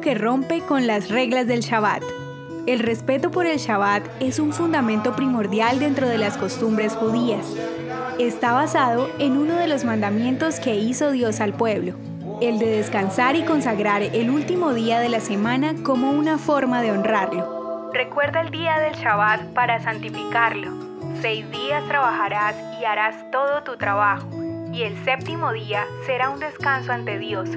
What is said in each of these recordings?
que rompe con las reglas del Shabbat. El respeto por el Shabbat es un fundamento primordial dentro de las costumbres judías. Está basado en uno de los mandamientos que hizo Dios al pueblo, el de descansar y consagrar el último día de la semana como una forma de honrarlo. Recuerda el día del Shabbat para santificarlo. Seis días trabajarás y harás todo tu trabajo, y el séptimo día será un descanso ante Dios.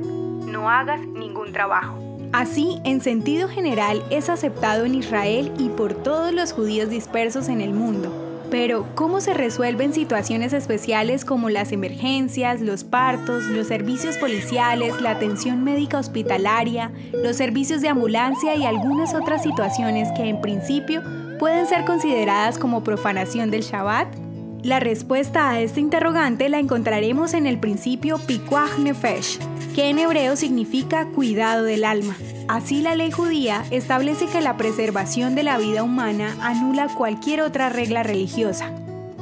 No hagas ningún trabajo. Así, en sentido general, es aceptado en Israel y por todos los judíos dispersos en el mundo. Pero, ¿cómo se resuelven situaciones especiales como las emergencias, los partos, los servicios policiales, la atención médica hospitalaria, los servicios de ambulancia y algunas otras situaciones que en principio pueden ser consideradas como profanación del Shabbat? La respuesta a este interrogante la encontraremos en el principio Pikuach Nefesh, que en hebreo significa cuidado del alma. Así la ley judía establece que la preservación de la vida humana anula cualquier otra regla religiosa.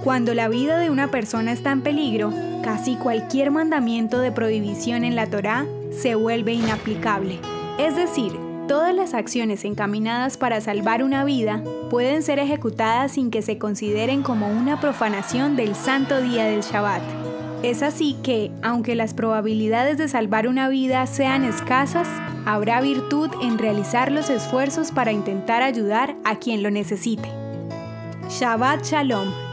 Cuando la vida de una persona está en peligro, casi cualquier mandamiento de prohibición en la Torá se vuelve inaplicable. Es decir, todas las acciones encaminadas para salvar una vida pueden ser ejecutadas sin que se consideren como una profanación del santo día del Shabbat. Es así que, aunque las probabilidades de salvar una vida sean escasas, habrá virtud en realizar los esfuerzos para intentar ayudar a quien lo necesite. Shabbat Shalom